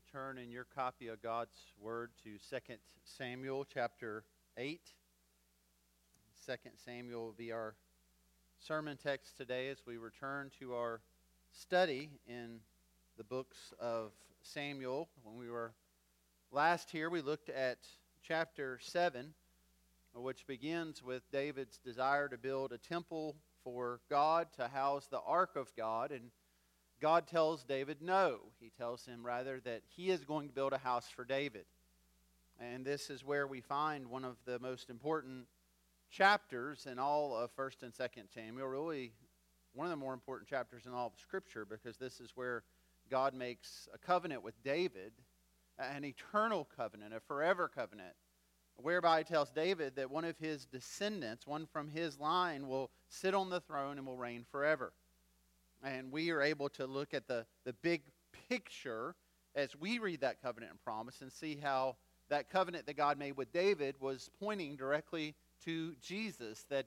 you'll turn in your copy of God's Word to 2 Samuel chapter 8. 2 Samuel will be our sermon text today as we return to our study in the books of Samuel. When we were last here, we looked at chapter 7, which begins with David's desire to build a temple for God, to house the ark of God. And God tells David no. He tells him rather that he is going to build a house for David. And this is where we find one of the most important chapters in all of 1st and 2nd Samuel, really one of the more important chapters in all of Scripture, because this is where God makes a covenant with David, an eternal covenant, a forever covenant, whereby he tells David that one of his descendants, one from his line, will sit on the throne and will reign forever. And we are able to look at the, the big picture as we read that covenant and promise and see how that covenant that God made with David was pointing directly to Jesus, that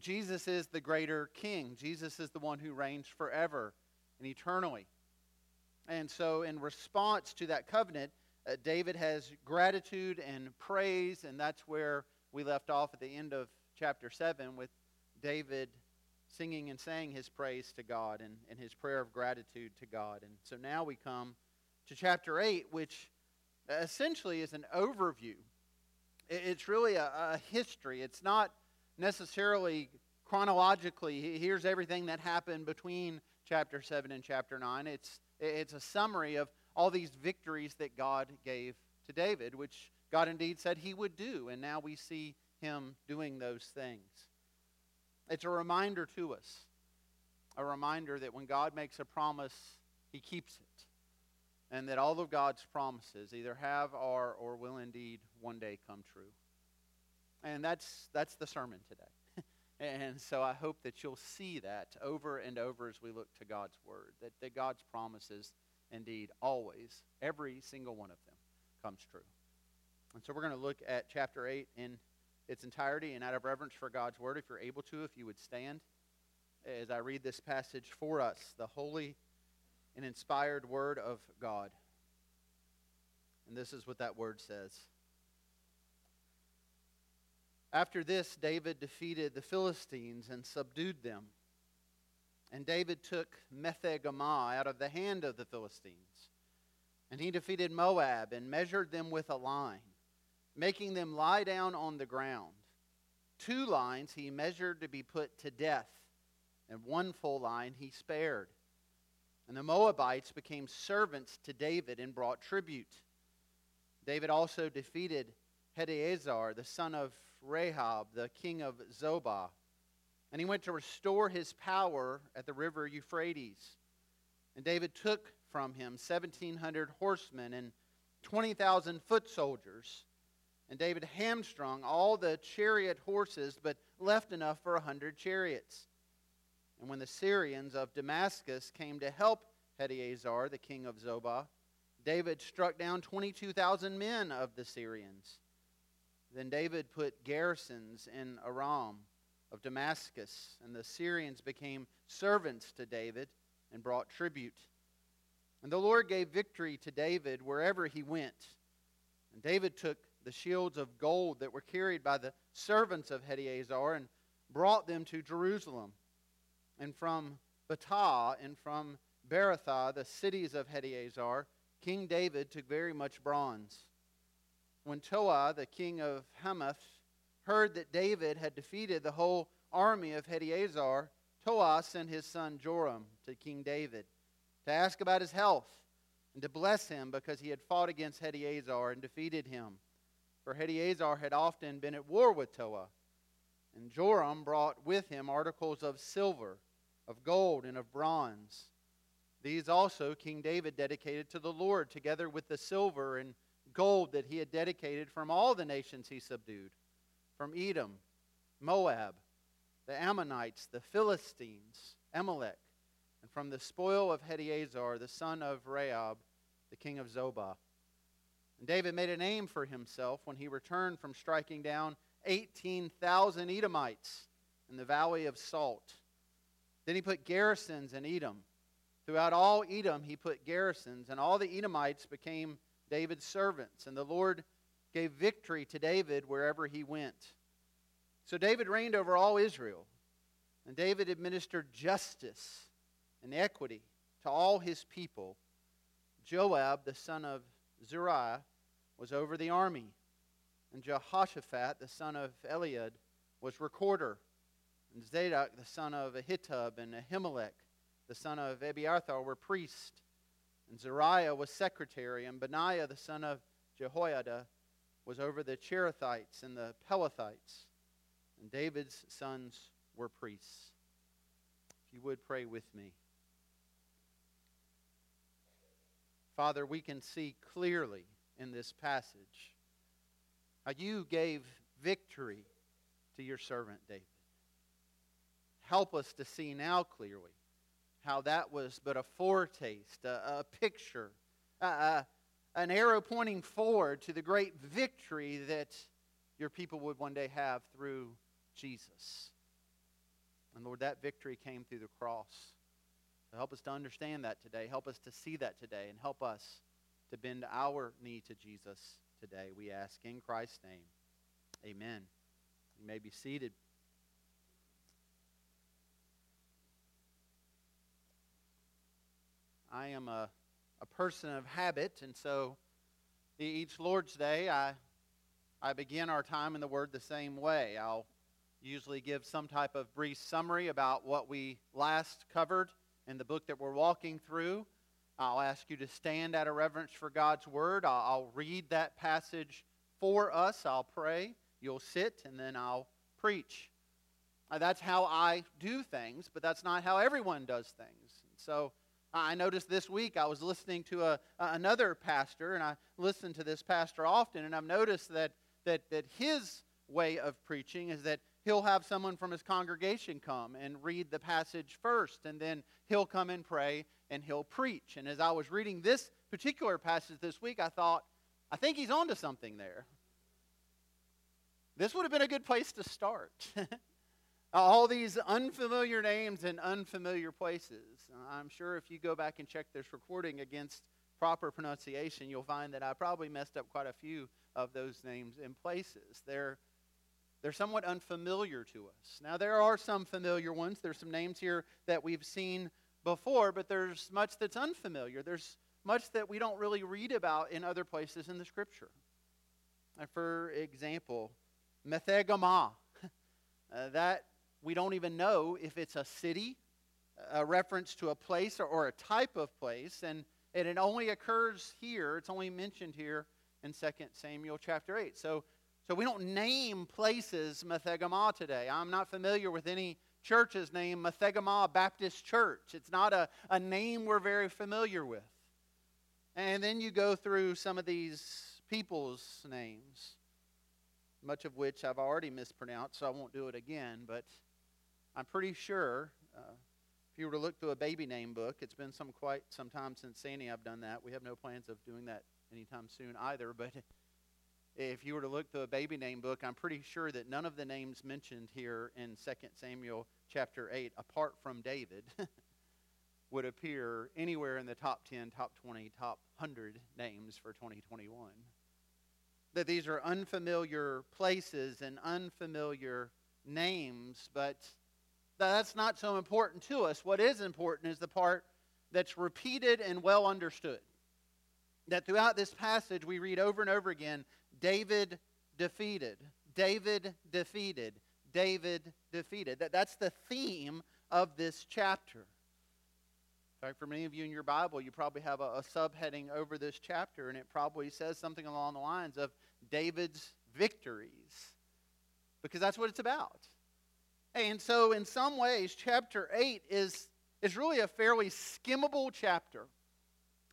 Jesus is the greater king. Jesus is the one who reigns forever and eternally. And so, in response to that covenant, uh, David has gratitude and praise, and that's where we left off at the end of chapter 7 with David singing and saying his praise to God and, and his prayer of gratitude to God. And so now we come to chapter 8, which essentially is an overview. It's really a, a history. It's not necessarily chronologically, here's everything that happened between chapter 7 and chapter 9. It's, it's a summary of all these victories that God gave to David, which God indeed said he would do. And now we see him doing those things. It's a reminder to us, a reminder that when God makes a promise, he keeps it. And that all of God's promises either have, are, or will indeed one day come true. And that's, that's the sermon today. and so I hope that you'll see that over and over as we look to God's word, that, that God's promises indeed always, every single one of them, comes true. And so we're going to look at chapter 8 in its entirety and out of reverence for God's word, if you're able to, if you would stand as I read this passage for us, the holy and inspired word of God. And this is what that word says. After this, David defeated the Philistines and subdued them. And David took Metheg-ammah out of the hand of the Philistines. And he defeated Moab and measured them with a line making them lie down on the ground. Two lines he measured to be put to death, and one full line he spared. And the Moabites became servants to David and brought tribute. David also defeated Hadaezer, the son of Rehob, the king of Zobah. And he went to restore his power at the river Euphrates. And David took from him 1,700 horsemen and 20,000 foot soldiers and David hamstrung all the chariot horses, but left enough for a hundred chariots. And when the Syrians of Damascus came to help Hadaezer, the king of Zobah, David struck down 22,000 men of the Syrians. Then David put garrisons in Aram of Damascus, and the Syrians became servants to David and brought tribute. And the Lord gave victory to David wherever he went. And David took the shields of gold that were carried by the servants of Hadaezer and brought them to Jerusalem. And from Betah and from Berothah, the cities of Hadaezer, King David took very much bronze. When Toah, the king of Hamath, heard that David had defeated the whole army of Hadaezer, Toah sent his son Joram to King David to ask about his health and to bless him because he had fought against Hadaezer and defeated him for Hadaezer had often been at war with Toa. And Joram brought with him articles of silver, of gold, and of bronze. These also King David dedicated to the Lord, together with the silver and gold that he had dedicated from all the nations he subdued from Edom, Moab, the Ammonites, the Philistines, Amalek, and from the spoil of Hadaezer, the son of Rehob, the king of Zobah. And David made a name for himself when he returned from striking down 18,000 Edomites in the valley of Salt. Then he put garrisons in Edom, Throughout all Edom, he put garrisons, and all the Edomites became David's servants. And the Lord gave victory to David wherever he went. So David reigned over all Israel, and David administered justice and equity to all his people. Joab, the son of Zeruiah, was over the army, and Jehoshaphat, the son of Eliud, was recorder, and Zadok, the son of Ahitub, and Ahimelech, the son of Abiathar, were priests, and Zariah was secretary, and Benaiah, the son of Jehoiada, was over the Cherethites and the Pelethites, and David's sons were priests. If you would pray with me. Father, we can see clearly in this passage how you gave victory to your servant David. Help us to see now clearly how that was but a foretaste, a, a picture, a, a, an arrow pointing forward to the great victory that your people would one day have through Jesus. And Lord, that victory came through the cross. Help us to understand that today. Help us to see that today. And help us to bend our knee to Jesus today. We ask in Christ's name. Amen. You may be seated. I am a, a person of habit, and so each Lord's Day, I, I begin our time in the Word the same way. I'll usually give some type of brief summary about what we last covered in the book that we're walking through. I'll ask you to stand out of reverence for God's Word. I'll, read that passage for us. I'll pray. You'll sit, and then I'll preach. That's how I do things, but that's not how everyone does things. So I noticed this week I was listening to a, another pastor, and I listen to this pastor often, and I've noticed that, that, that his way of preaching is that he'll have someone from his congregation come and read the passage first, and then he'll come and pray and he'll preach. And as I was reading this particular passage this week, I thought, I think he's onto something there. This would have been a good place to start. all these unfamiliar names and unfamiliar places. I'm sure if you go back and check this recording against proper pronunciation, you'll find that I probably messed up quite a few of those names and places. They're they're somewhat unfamiliar to us. Now, there are some familiar ones. There's some names here that we've seen before, but there's much that's unfamiliar. There's much that we don't really read about in other places in the Scripture. For example, Metheg-ammah. Uh, that we don't even know if it's a city, a reference to a place, or, or a type of place. And, and it only occurs here, it's only mentioned here in 2 Samuel chapter 8. So, so we don't name places Metheg-ammah today. I'm not familiar with any churches named Metheg-ammah Baptist Church. It's not a, a name we're very familiar with. And then you go through some of these people's names, much of which I've already mispronounced, so I won't do it again. But I'm pretty sure uh, if you were to look through a baby name book, it's been some quite some time since Sandy I've done that. We have no plans of doing that anytime soon either. But if you were to look through a baby name book, I'm pretty sure that none of the names mentioned here in 2 Samuel chapter 8, apart from David, would appear anywhere in the top 10, top 20, top 100 names for 2021. That these are unfamiliar places and unfamiliar names, but that's not so important to us. What is important is the part that's repeated and well understood. That throughout this passage we read over and over again David defeated, David defeated, David defeated. That, that's the theme of this chapter. In fact, for many of you in your Bible, you probably have a, a subheading over this chapter, and it probably says something along the lines of David's victories, because that's what it's about. And so, in some ways, chapter 8 is, is really a fairly skimmable chapter.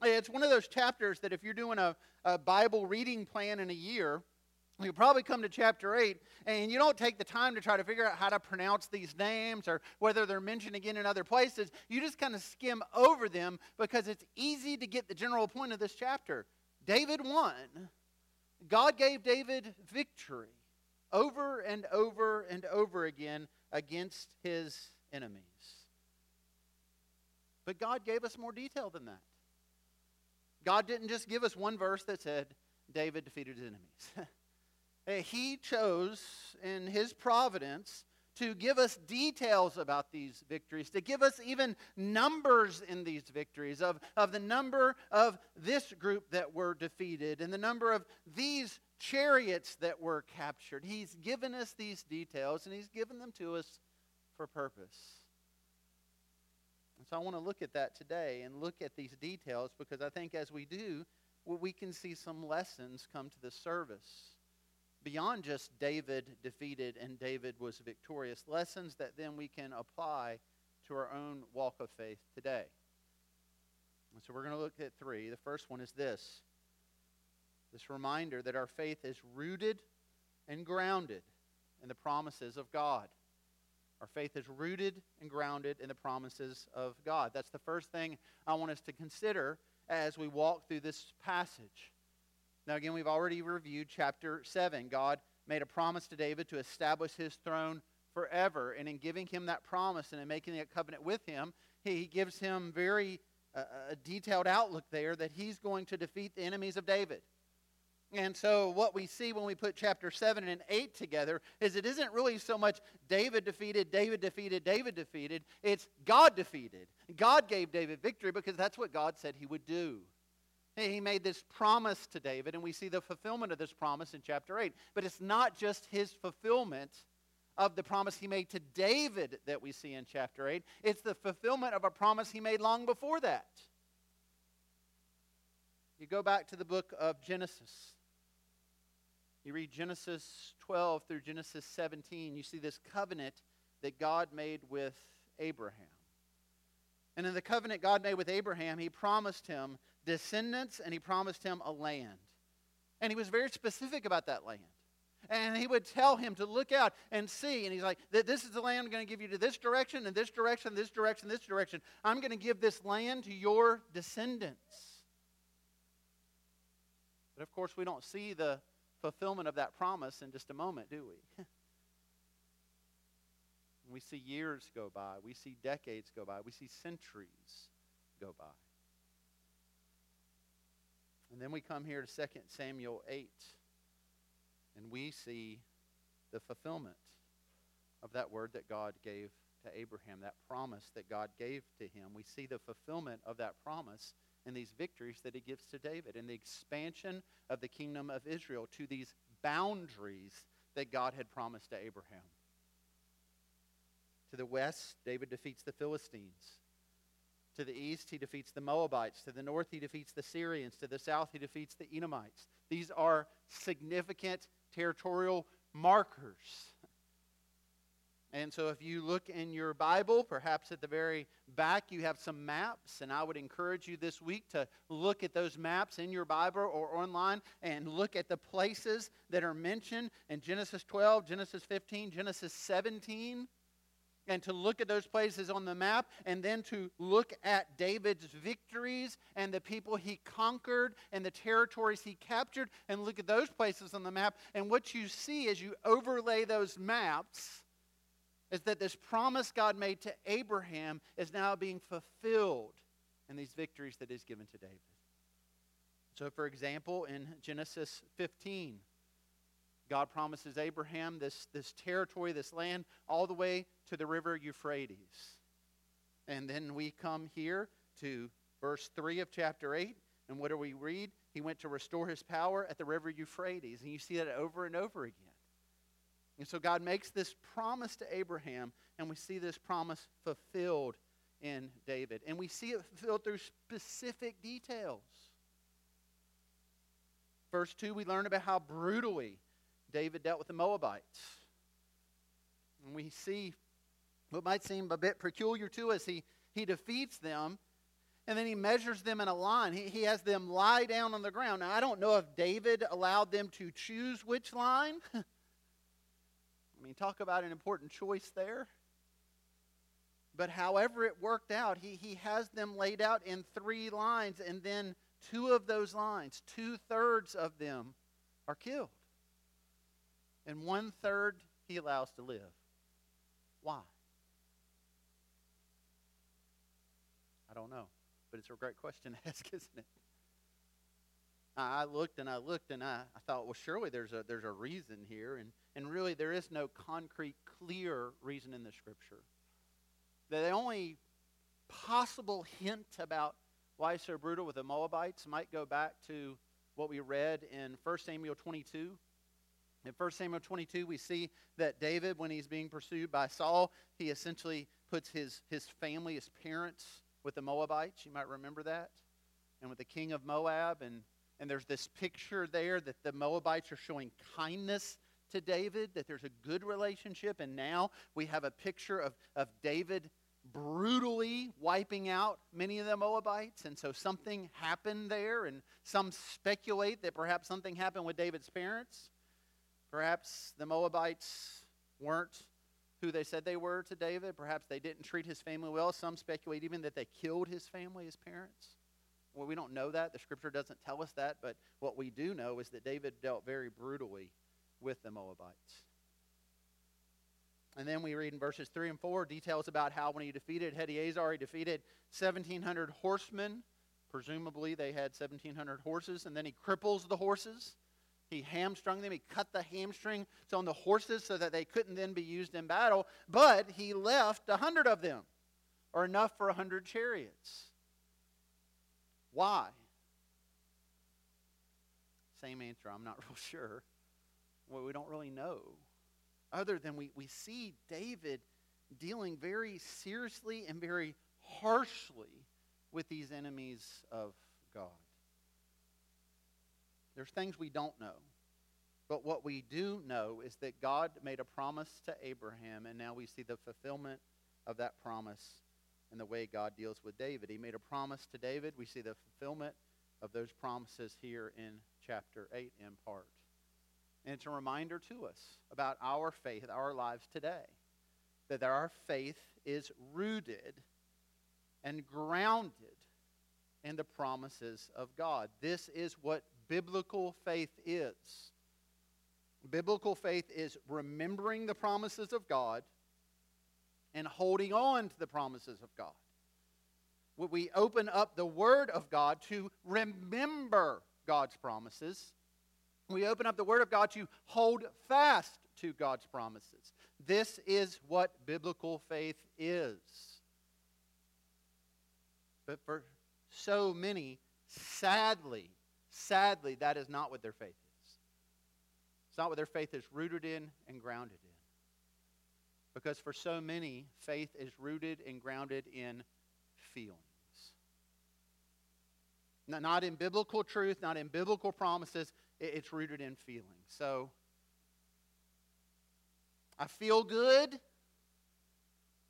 It's one of those chapters that if you're doing a, a Bible reading plan in a year, you probably come to chapter 8 and you don't take the time to try to figure out how to pronounce these names or whether they're mentioned again in other places. You just kind of skim over them because it's easy to get the general point of this chapter. David won. God gave David victory over and over and over again against his enemies. But God gave us more detail than that. God didn't just give us one verse that said David defeated his enemies. he chose in his providence to give us details about these victories, to give us even numbers in these victories of, of the number of this group that were defeated and the number of these chariots that were captured. He's given us these details and he's given them to us for purpose. So I want to look at that today and look at these details because I think as we do, we can see some lessons come to the service beyond just David defeated and David was victorious, lessons that then we can apply to our own walk of faith today. So we're going to look at three. The first one is this this reminder that our faith is rooted and grounded in the promises of God. Our faith is rooted and grounded in the promises of God. That's the first thing I want us to consider as we walk through this passage. Now, again, we've already reviewed chapter 7. God made a promise to David to establish his throne forever. And in giving him that promise and in making that covenant with him, he gives him very uh, a detailed outlook there that he's going to defeat the enemies of David. And so, what we see when we put chapter 7 and 8 together is it isn't really so much David defeated, David defeated, David defeated. It's God defeated. God gave David victory because that's what God said he would do. He made this promise to David, and we see the fulfillment of this promise in chapter 8. But it's not just his fulfillment of the promise he made to David that we see in chapter 8, it's the fulfillment of a promise he made long before that. You go back to the book of Genesis. You read Genesis 12 through Genesis 17, you see this covenant that God made with Abraham. And in the covenant God made with Abraham, he promised him descendants and he promised him a land. And he was very specific about that land. And he would tell him to look out and see. And he's like, This is the land I'm going to give you to this direction, and this direction, this direction, this direction. I'm going to give this land to your descendants. But of course, we don't see the fulfillment of that promise in just a moment, do we? we see years go by, we see decades go by, we see centuries go by. And then we come here to 2 Samuel 8, and we see the fulfillment of that word that God gave to Abraham, that promise that God gave to him. We see the fulfillment of that promise in these victories that he gives to David and the expansion of the kingdom of Israel to these boundaries that God had promised to Abraham. To the west, David defeats the Philistines. To the east, he defeats the Moabites. To the north, he defeats the Syrians. To the south, he defeats the Edomites. These are significant territorial markers. And so, if you look in your Bible, perhaps at the very back, you have some maps. And I would encourage you this week to look at those maps in your Bible or online and look at the places that are mentioned in Genesis 12, Genesis 15, Genesis 17 and to look at those places on the map and then to look at David's victories and the people he conquered and the territories he captured and look at those places on the map. And what you see as you overlay those maps is that this promise God made to Abraham is now being fulfilled in these victories that he's given to David. So, for example, in Genesis 15, God promises Abraham this, this territory, this land, all the way to the river Euphrates. And then we come here to verse 3 of chapter 8. And what do we read? He went to restore his power at the river Euphrates. And you see that over and over again. And so God makes this promise to Abraham, and we see this promise fulfilled in David. And we see it fulfilled through specific details. Verse 2, we learn about how brutally David dealt with the Moabites. And we see what might seem a bit peculiar to us. He, he defeats them, and then he measures them in a line. He, he has them lie down on the ground. Now, I don't know if David allowed them to choose which line. I mean, talk about an important choice there. But however it worked out, he, he has them laid out in three lines, and then two of those lines, two thirds of them, are killed and one third he allows to live. Why? I don't know. But it's a great question to ask, isn't it? I looked and I looked and I, I thought, well, surely there's a, there's a reason here. And, and really, there is no concrete, clear reason in the scripture. The only possible hint about why so brutal with the Moabites might go back to what we read in 1 Samuel 22. In 1 Samuel 22, we see that David, when he's being pursued by Saul, he essentially puts his, his family, his parents, with the Moabites. You might remember that. And with the king of Moab. And, and there's this picture there that the Moabites are showing kindness to David, that there's a good relationship. And now we have a picture of, of David brutally wiping out many of the Moabites. And so something happened there. And some speculate that perhaps something happened with David's parents. Perhaps the Moabites weren't who they said they were to David. Perhaps they didn't treat his family well. Some speculate even that they killed his family, his parents. Well, we don't know that. The scripture doesn't tell us that. But what we do know is that David dealt very brutally with the Moabites. And then we read in verses 3 and 4 details about how when he defeated Hadaezer, he defeated 1,700 horsemen. Presumably, they had 1,700 horses. And then he cripples the horses. He hamstrung them. He cut the hamstring on the horses so that they couldn't then be used in battle. But he left a hundred of them, or enough for a hundred chariots. Why? Same answer. I'm not real sure. Well, we don't really know. Other than we, we see David dealing very seriously and very harshly with these enemies of God. There's things we don't know. But what we do know is that God made a promise to Abraham, and now we see the fulfillment of that promise in the way God deals with David. He made a promise to David. We see the fulfillment of those promises here in chapter 8 in part. And it's a reminder to us about our faith, our lives today, that our faith is rooted and grounded in the promises of God. This is what biblical faith is. Biblical faith is remembering the promises of God and holding on to the promises of God. We open up the Word of God to remember God's promises. We open up the Word of God to hold fast to God's promises. This is what biblical faith is. But for so many, sadly, sadly, that is not what their faith is. It's not what their faith is rooted in and grounded. Because for so many, faith is rooted and grounded in feelings. Not in biblical truth, not in biblical promises, it's rooted in feelings. So, I feel good.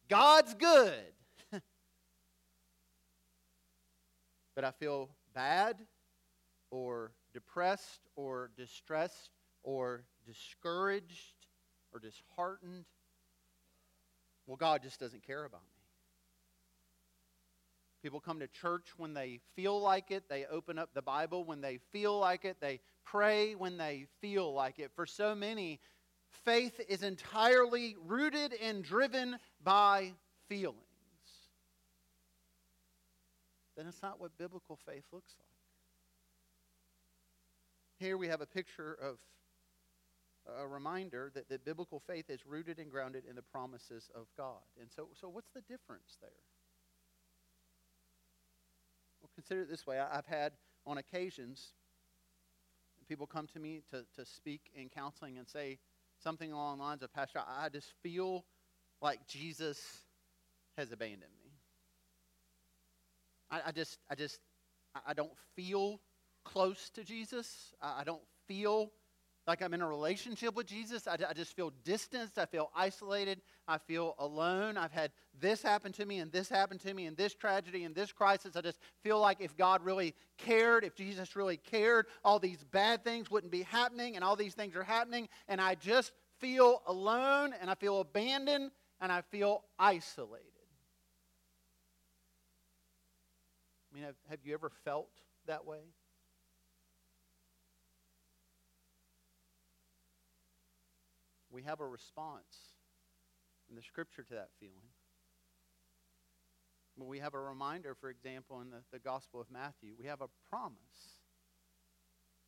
God's good. but I feel bad or depressed or distressed or discouraged or disheartened. Well, God just doesn't care about me. People come to church when they feel like it. They open up the Bible when they feel like it. They pray when they feel like it. For so many, faith is entirely rooted and driven by feelings. Then it's not what biblical faith looks like. Here we have a picture of a reminder that, that biblical faith is rooted and grounded in the promises of God. And so, so what's the difference there? Well, consider it this way. I, have had on occasions people come to me to, to speak in counseling and say something along the lines of, Pastor, I just feel like Jesus has abandoned me. I, I just, I just, I don't feel close to Jesus. I, I don't feel like I'm in a relationship with Jesus. I, I, just feel distanced. I feel isolated. I feel alone. I've had this happen to me and this happen to me and this tragedy and this crisis. I just feel like if God really cared, if Jesus really cared, all these bad things wouldn't be happening and all these things are happening. And I just feel alone and I feel abandoned and I feel isolated. I mean, have, have you ever felt that way? We have a response in the scripture to that feeling. We have a reminder, for example, in the, the Gospel of Matthew, we have a promise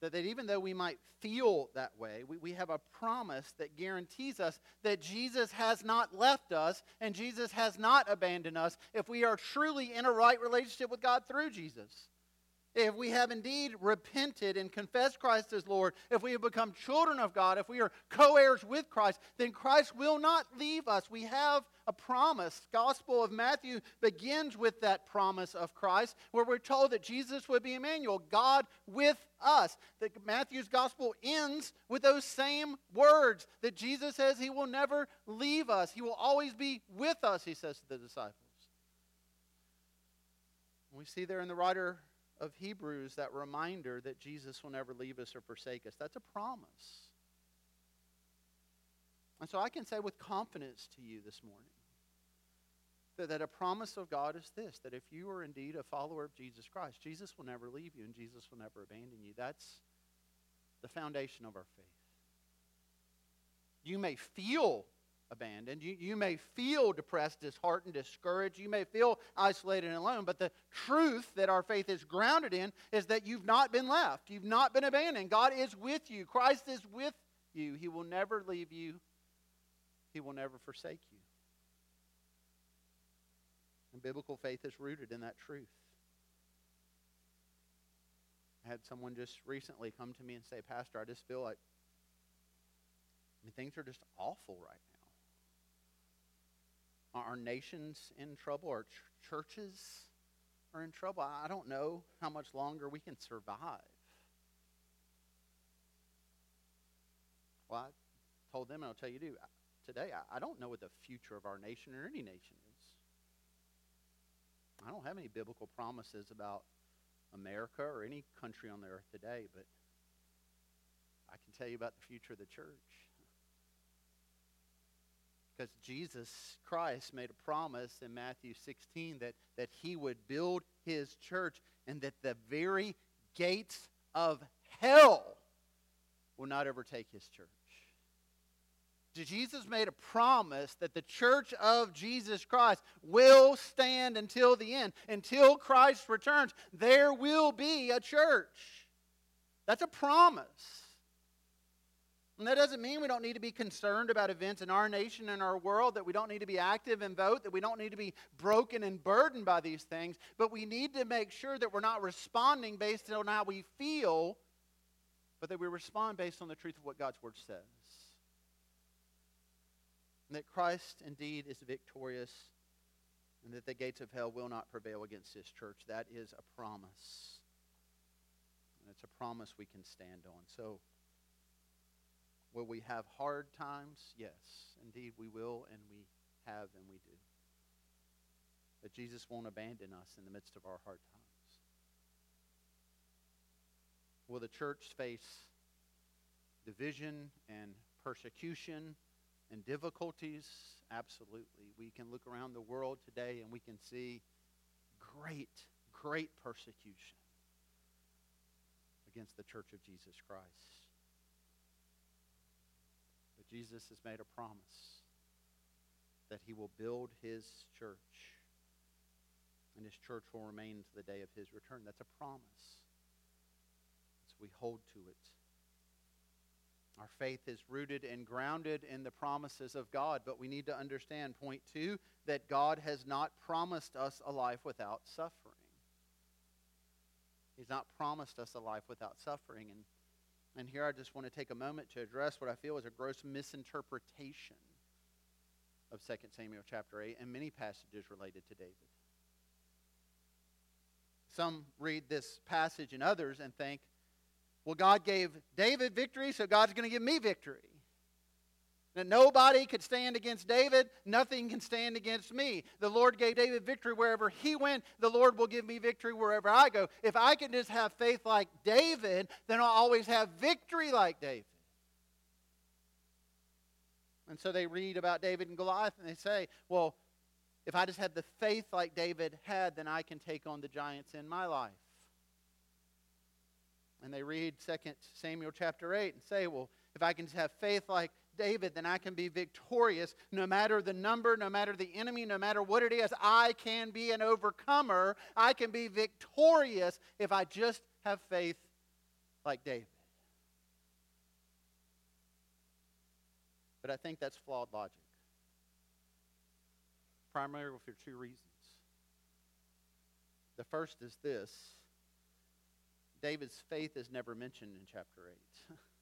that, that even though we might feel that way, we, we have a promise that guarantees us that Jesus has not left us and Jesus has not abandoned us if we are truly in a right relationship with God through Jesus. If we have indeed repented and confessed Christ as Lord, if we have become children of God, if we are co heirs with Christ, then Christ will not leave us. We have a promise. Gospel of Matthew begins with that promise of Christ, where we're told that Jesus would be Emmanuel, God with us. That Matthew's gospel ends with those same words that Jesus says he will never leave us. He will always be with us, he says to the disciples. We see there in the writer of Hebrews that reminder that Jesus will never leave us or forsake us. That's a promise. And so I can say with confidence to you this morning that, that a promise of God is this that if you are indeed a follower of Jesus Christ, Jesus will never leave you and Jesus will never abandon you. That's the foundation of our faith. You may feel abandoned. You, you may feel depressed, disheartened, discouraged. You may feel isolated and alone. But the truth that our faith is grounded in is that you've not been left. You've not been abandoned. God is with you. Christ is with you. He will never leave you, He will never forsake you. And biblical faith is rooted in that truth. I had someone just recently come to me and say, Pastor, I just feel like I mean, things are just awful right now. Our nation's in trouble. Our ch- churches are in trouble. I don't know how much longer we can survive. Well, I told them, and I'll tell you too, today, I don't know what the future of our nation or any nation is. I don't have any biblical promises about America or any country on the earth today, but I can tell you about the future of the church. Because Jesus Christ made a promise in Matthew 16 that, that he would build his church and that the very gates of hell will not overtake his church. Jesus made a promise that the church of Jesus Christ will stand until the end. Until Christ returns, there will be a church. That's a promise. And that doesn't mean we don't need to be concerned about events in our nation and our world, that we don't need to be active and vote, that we don't need to be broken and burdened by these things, but we need to make sure that we're not responding based on how we feel, but that we respond based on the truth of what God's Word says. And that Christ indeed is victorious, and that the gates of hell will not prevail against His church. That is a promise. And it's a promise we can stand on. So, Will we have hard times? Yes, indeed we will, and we have, and we do. But Jesus won't abandon us in the midst of our hard times. Will the church face division and persecution and difficulties? Absolutely. We can look around the world today and we can see great, great persecution against the church of Jesus Christ. Jesus has made a promise that he will build his church and his church will remain to the day of his return. That's a promise. So we hold to it. Our faith is rooted and grounded in the promises of God, but we need to understand, point two, that God has not promised us a life without suffering. He's not promised us a life without suffering. And and here I just want to take a moment to address what I feel is a gross misinterpretation of 2 Samuel chapter 8 and many passages related to David. Some read this passage and others and think, well, God gave David victory, so God's going to give me victory. That nobody could stand against David, nothing can stand against me. The Lord gave David victory wherever he went. The Lord will give me victory wherever I go. If I can just have faith like David, then I'll always have victory like David. And so they read about David and Goliath and they say, well, if I just have the faith like David had, then I can take on the giants in my life. And they read 2 Samuel chapter 8 and say, well, if I can just have faith like David, then I can be victorious no matter the number, no matter the enemy, no matter what it is. I can be an overcomer. I can be victorious if I just have faith like David. But I think that's flawed logic. Primarily for two reasons. The first is this David's faith is never mentioned in chapter 8.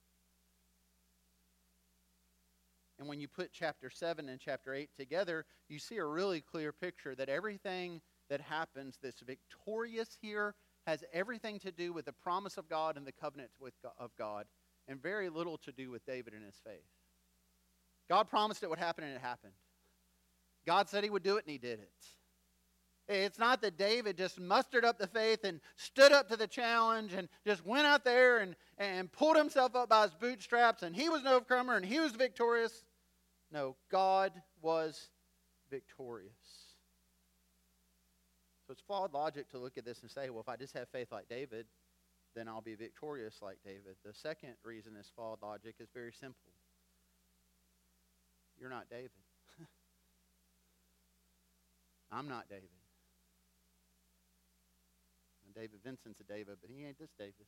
and when you put chapter 7 and chapter 8 together, you see a really clear picture that everything that happens that's victorious here has everything to do with the promise of God and the covenant with of God, and very little to do with David and his faith. God promised it would happen, and it happened. God said he would do it, and he did it. It's not that David just mustered up the faith and stood up to the challenge and just went out there and, and pulled himself up by his bootstraps and he was an overcomer and he was victorious. No, God was victorious. So it's flawed logic to look at this and say, well, if I just have faith like David, then I'll be victorious like David. The second reason is flawed logic is very simple. You're not David. I'm not David. And David Vincent's a David, but he ain't this David.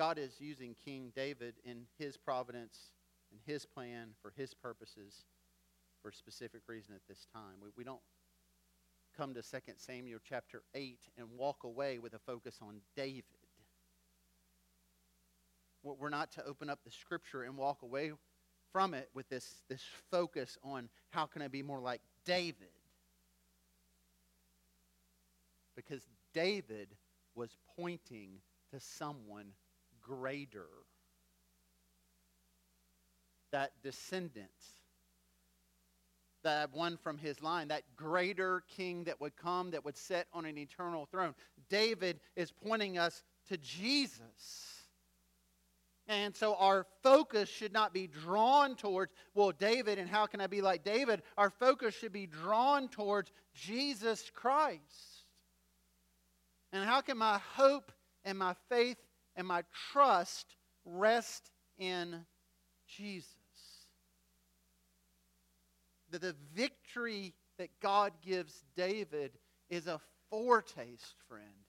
God is using King David in his providence and his plan for his purposes for a specific reason at this time. We, we don't come to 2 Samuel chapter 8 and walk away with a focus on David. We're not to open up the scripture and walk away from it with this, this focus on how can I be more like David. Because David was pointing to someone greater. That descendant, that one from his line, that greater king that would come, that would sit on an eternal throne. David is pointing us to Jesus. And so our focus should not be drawn towards, well, David, and how can I be like David? Our focus should be drawn towards Jesus Christ. And how can my hope and my faith and my trust rest in Jesus? That the victory that God gives David is a foretaste, friend,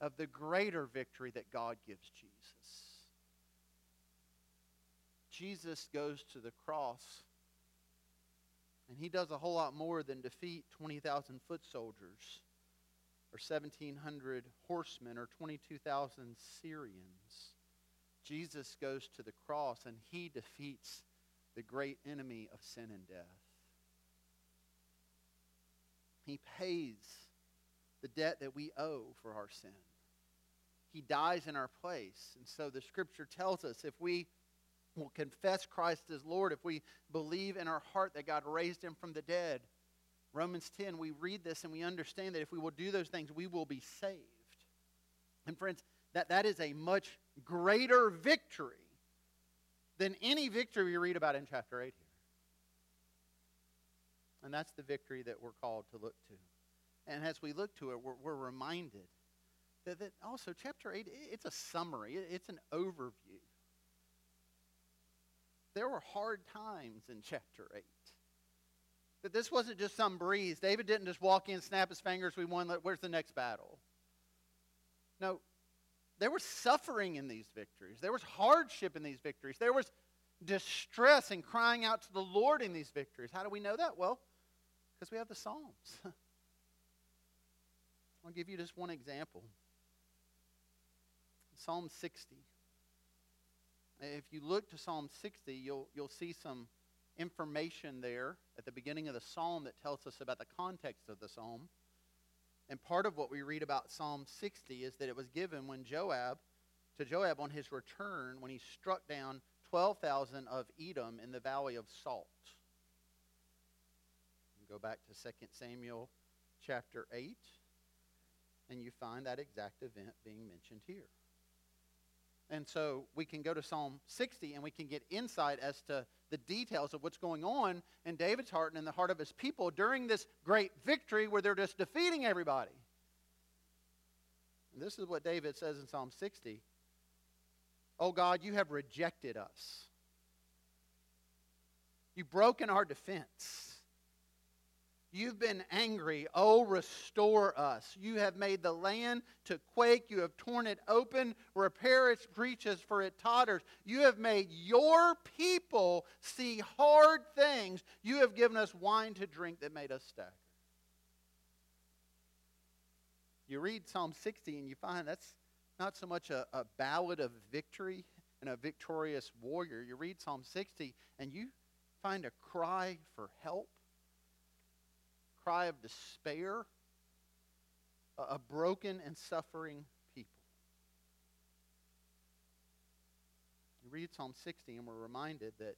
of the greater victory that God gives Jesus. Jesus goes to the cross and he does a whole lot more than defeat 20,000 foot soldiers or 1,700 horsemen or 22,000 Syrians. Jesus goes to the cross and he defeats the great enemy of sin and death. He pays the debt that we owe for our sin. He dies in our place. And so the scripture tells us if we will confess Christ as Lord, if we believe in our heart that God raised him from the dead, Romans 10, we read this and we understand that if we will do those things, we will be saved. And friends, that, that is a much greater victory than any victory we read about in chapter 8 here. And that's the victory that we're called to look to. And as we look to it, we're, we're reminded that, that also chapter 8, it's a summary, it's an overview there were hard times in chapter 8. That this wasn't just some breeze. David didn't just walk in, snap his fingers, we won, where's the next battle? No, there was suffering in these victories. There was hardship in these victories. There was distress and crying out to the Lord in these victories. How do we know that? Well, because we have the Psalms. I'll give you just one example. Psalm 60. If you look to Psalm 60, you'll, you'll see some information there at the beginning of the psalm that tells us about the context of the psalm. And part of what we read about Psalm 60 is that it was given when Joab, to Joab on his return, when he struck down 12,000 of Edom in the valley of Salt. go back to 2 Samuel chapter 8, and you find that exact event being mentioned here. And so we can go to Psalm 60 and we can get insight as to the details of what's going on in David's heart and in the heart of his people during this great victory where they're just defeating everybody. And this is what David says in Psalm 60. Oh God, you have rejected us. You've broken our defense. You've been angry. Oh, restore us. You have made the land to quake. You have torn it open. Repair its breaches, for it totters. You have made your people see hard things. You have given us wine to drink that made us stagger. You read Psalm 60 and you find that's not so much a, a ballad of victory and a victorious warrior. You read Psalm 60 and you find a cry for help, cry of despair, a, broken and suffering people. You read Psalm 60 and we're reminded that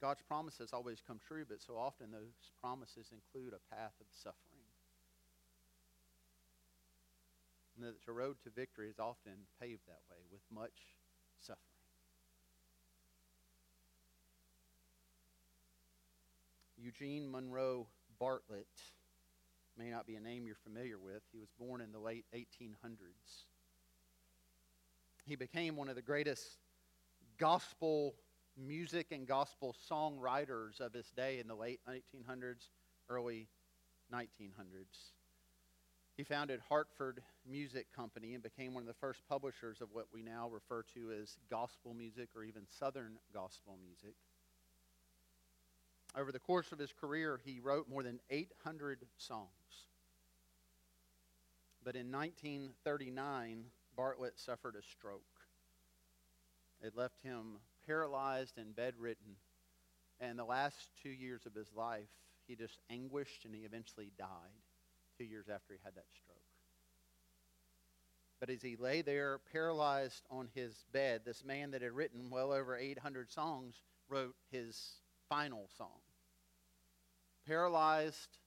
God's promises always come true, but so often those promises include a path of suffering. And that the road to victory is often paved that way with much suffering. Eugene Monroe Bartlett may not be a name you're familiar with. He was born in the late 1800s. He became one of the greatest gospel music and gospel songwriters of his day in the late 1800s, early 1900s. He founded Hartford Music Company and became one of the first publishers of what we now refer to as gospel music or even Southern gospel music. Over the course of his career, he wrote more than 800 songs. But in 1939, Bartlett suffered a stroke. It left him paralyzed and bedridden. And the last two years of his life, he just anguished and he eventually died two years after he had that stroke. But as he lay there paralyzed on his bed, this man that had written well over 800 songs wrote his final song. Paralyzed,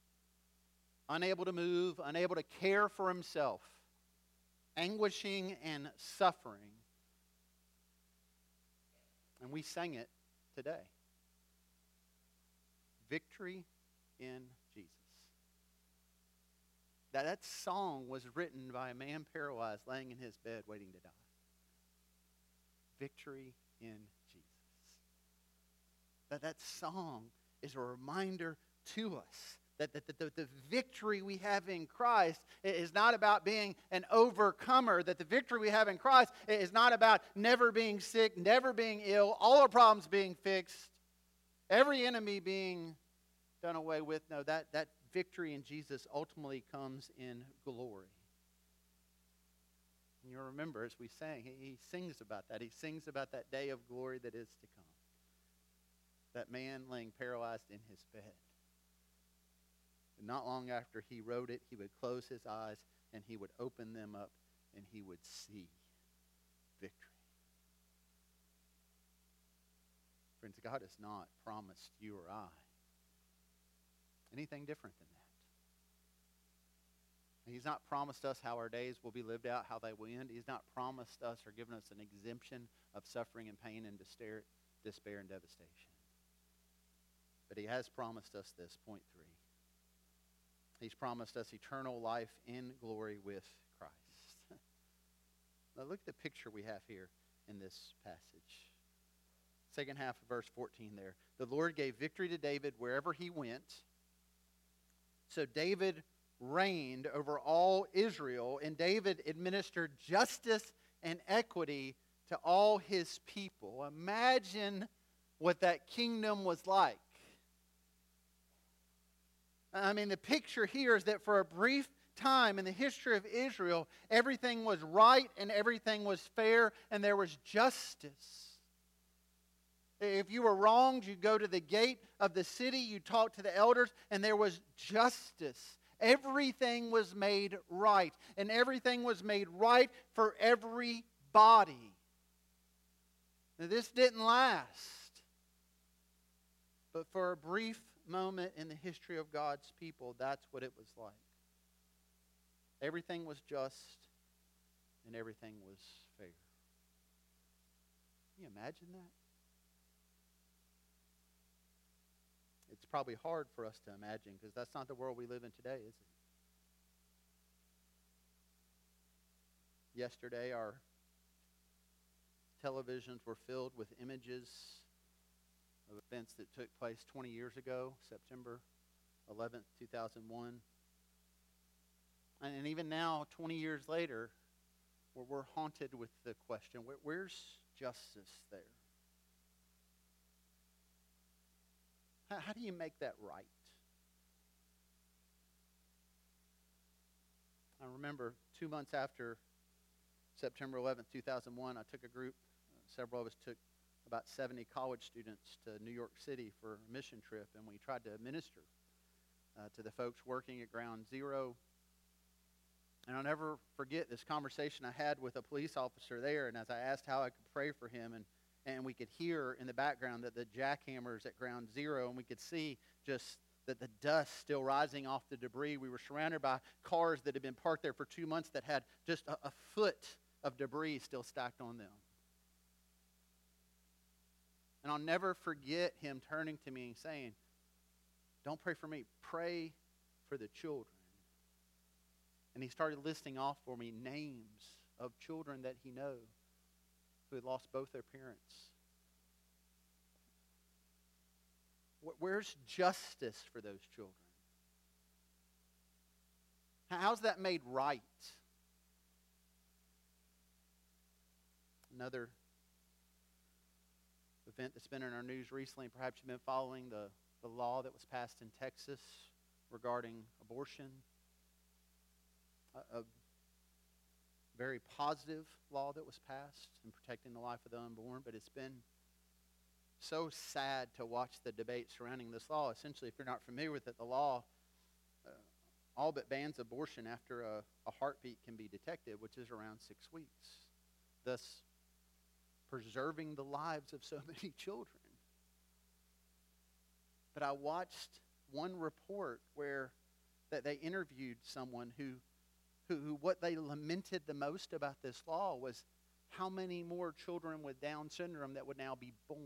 unable to move, unable to care for himself, anguishing and suffering. And we sang it today. Victory in Jesus. that that song was written by a man paralyzed laying in his bed waiting to die. Victory in Jesus. That that song is a reminder to us that, the, the victory we have in Christ is not about being an overcomer, that the victory we have in Christ is not about never being sick, never being ill, all our problems being fixed, every enemy being done away with. No, that, that victory in Jesus ultimately comes in glory. And you remember, as we sang, he sings about that. He sings about that day of glory that is to come. That man laying paralyzed in his bed. And not long after he wrote it, he would close his eyes and he would open them up and he would see victory. Friends, God has not promised you or I anything different than that. He's not promised us how our days will be lived out, how they will end. He's not promised us or given us an exemption of suffering and pain and despair, despair and devastation. But he has promised us this, point three. He's promised us eternal life in glory with Christ. now look at the picture we have here in this passage. Second half of verse 14 there. The Lord gave victory to David wherever he went. So David reigned over all Israel, and David administered justice and equity to all his people. Imagine what that kingdom was like. I mean, the picture here is that for a brief time in the history of Israel, everything was right and everything was fair and there was justice. If you were wronged, you go to the gate of the city, you talk to the elders, and there was justice. Everything was made right, and everything was made right for everybody. Now, this didn't last, but for a brief moment in the history of God's people, that's what it was like. Everything was just, and everything was fair. Can you imagine that? it's probably hard for us to imagine because that's not the world we live in today, is it? Yesterday, our televisions were filled with images of events that took place 20 years ago, September 11th, 2001. And even now, 20 years later, we're, we're haunted with the question where, where's justice there? How, how do you make that right? I remember two months after September 11th, 2001, I took a group, uh, several of us took about 70 college students to New York City for a mission trip, and we tried to minister uh, to the folks working at Ground Zero. And I'll never forget this conversation I had with a police officer there, and as I asked how I could pray for him, and, and we could hear in the background that the jackhammers at Ground Zero, and we could see just that the dust still rising off the debris. We were surrounded by cars that had been parked there for two months that had just a, a foot of debris still stacked on them. And I'll never forget him turning to me and saying, Don't pray for me, pray for the children. And he started listing off for me names of children that he knew who had lost both their parents. Where's justice for those children? How's that made right? Another event that's been in our news recently, and perhaps you've been following the, the law that was passed in Texas regarding abortion. A, a very positive law that was passed in protecting the life of the unborn, but it's been so sad to watch the debate surrounding this law. Essentially, if you're not familiar with it, the law uh, all but bans abortion after a, a heartbeat can be detected, which is around six weeks, thus preserving the lives of so many children. But I watched one report where that they interviewed someone who, who, who what they lamented the most about this law was how many more children with Down syndrome that would now be born.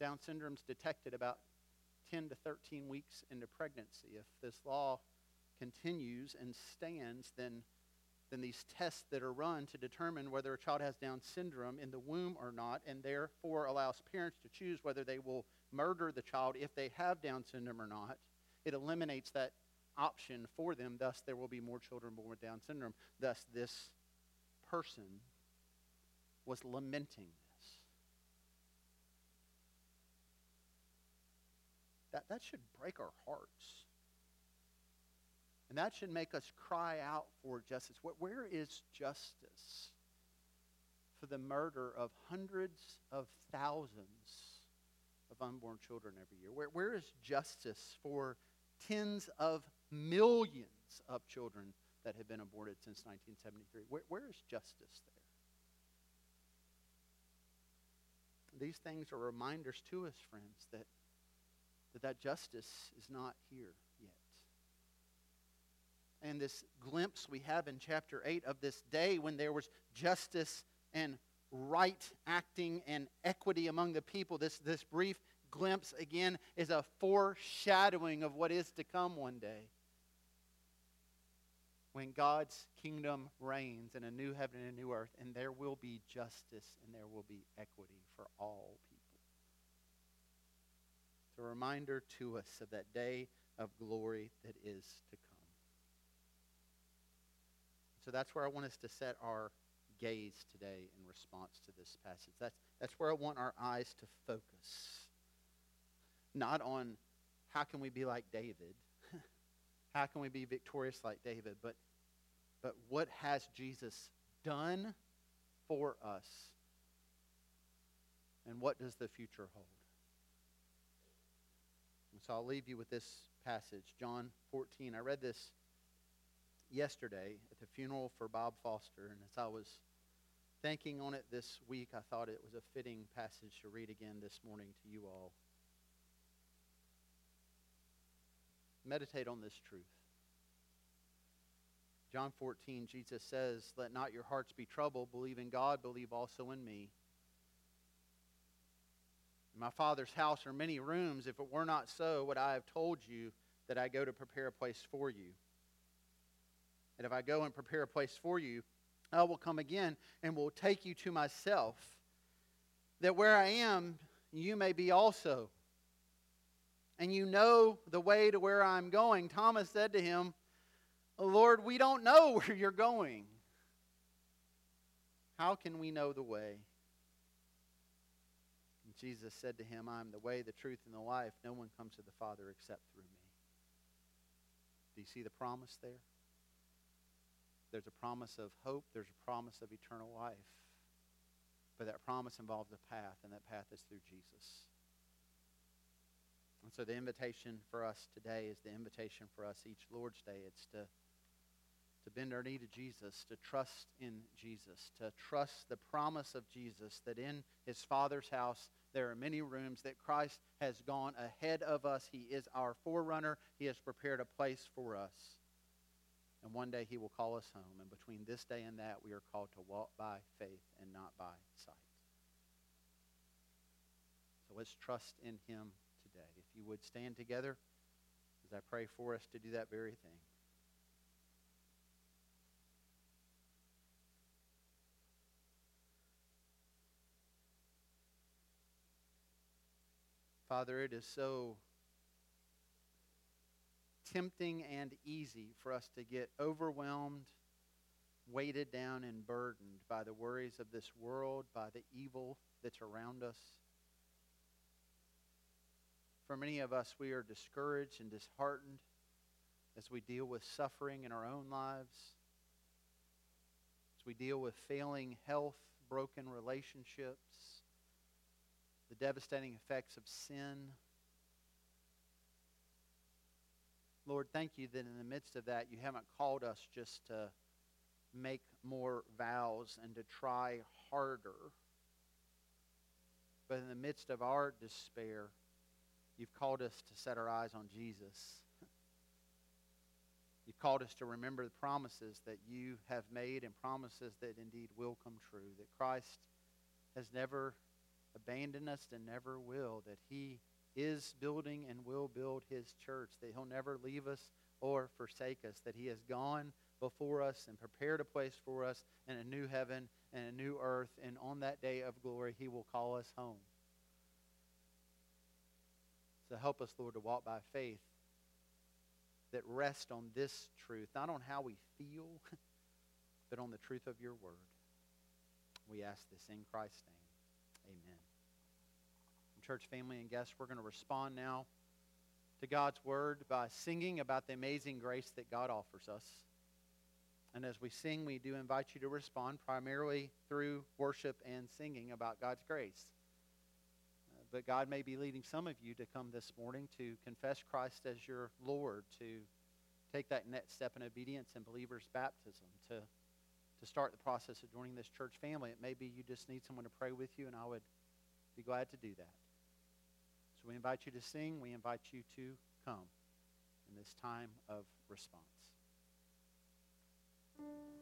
Down syndrome is detected about 10 to 13 weeks into pregnancy. If this law continues and stands, then, then these tests that are run to determine whether a child has Down syndrome in the womb or not, and therefore allows parents to choose whether they will murder the child if they have Down syndrome or not, it eliminates that option for them. Thus, there will be more children born with Down syndrome. Thus, this person was lamenting this. That, that should break our hearts. And that should make us cry out for justice. Where, is justice for the murder of hundreds of thousands of unborn children every year? Where, where is justice for tens of millions of children that have been aborted since 1973? Where, where is justice there? These things are reminders to us, friends, that that that justice is not here. And this glimpse we have in chapter 8 of this day when there was justice and right acting and equity among the people, this, this brief glimpse again is a foreshadowing of what is to come one day. When God's kingdom reigns in a new heaven and a new earth, and there will be justice and there will be equity for all people. It's a reminder to us of that day of glory that is to come. So that's where I want us to set our gaze today in response to this passage. That's, that's where I want our eyes to focus. Not on how can we be like David, how can we be victorious like David, but, but what has Jesus done for us, and what does the future hold? so I'll leave you with this passage, John 14. I read this yesterday at the funeral for Bob Foster, and as I was thinking on it this week, I thought it was a fitting passage to read again this morning to you all. Meditate on this truth. John 14, Jesus says, Let not your hearts be troubled. Believe in God, believe also in me. In my Father's house are many rooms. If it were not so, would I have told you that I go to prepare a place for you? And if I go and prepare a place for you, I will come again and will take you to myself, that where I am, you may be also. And you know the way to where I'm going. Thomas said to him, Lord, we don't know where you're going. How can we know the way? And Jesus said to him, I am the way, the truth, and the life. No one comes to the Father except through me. Do you see the promise there? There's a promise of hope, there's a promise of eternal life. But that promise involves a path, and that path is through Jesus. And so the invitation for us today is the invitation for us each Lord's Day. It's to to bend our knee to Jesus, to trust in Jesus, to trust the promise of Jesus that in his Father's house there are many rooms, that Christ has gone ahead of us. He is our forerunner. He has prepared a place for us. And one day he will call us home. And between this day and that, we are called to walk by faith and not by sight. So let's trust in him today. If you would stand together as I pray for us to do that very thing. Father, it is so tempting and easy for us to get overwhelmed, weighted down, and burdened by the worries of this world, by the evil that's around us. For many of us, we are discouraged and disheartened as we deal with suffering in our own lives, as we deal with failing health, broken relationships the devastating effects of sin. Lord, thank you that in the midst of that, you haven't called us just to make more vows and to try harder. But in the midst of our despair, you've called us to set our eyes on Jesus. You've called us to remember the promises that you have made and promises that indeed will come true. That Christ has never abandoned us and never will, that He is building and will build His church, that He'll never leave us or forsake us, that He has gone before us and prepared a place for us in a new heaven and a new earth, and on that day of glory, He will call us home. So help us, Lord, to walk by faith that rest on this truth, not on how we feel, but on the truth of your word. We ask this in Christ's name. Amen. Church family and guests, we're going to respond now to God's word by singing about the amazing grace that God offers us. And as we sing, we do invite you to respond primarily through worship and singing about God's grace. Uh, but God may be leading some of you to come this morning to confess Christ as your Lord, to take that next step in obedience and believer's baptism, to to start the process of joining this church family. It may be you just need someone to pray with you, and I would be glad to do that. So we invite you to sing. We invite you to come in this time of response.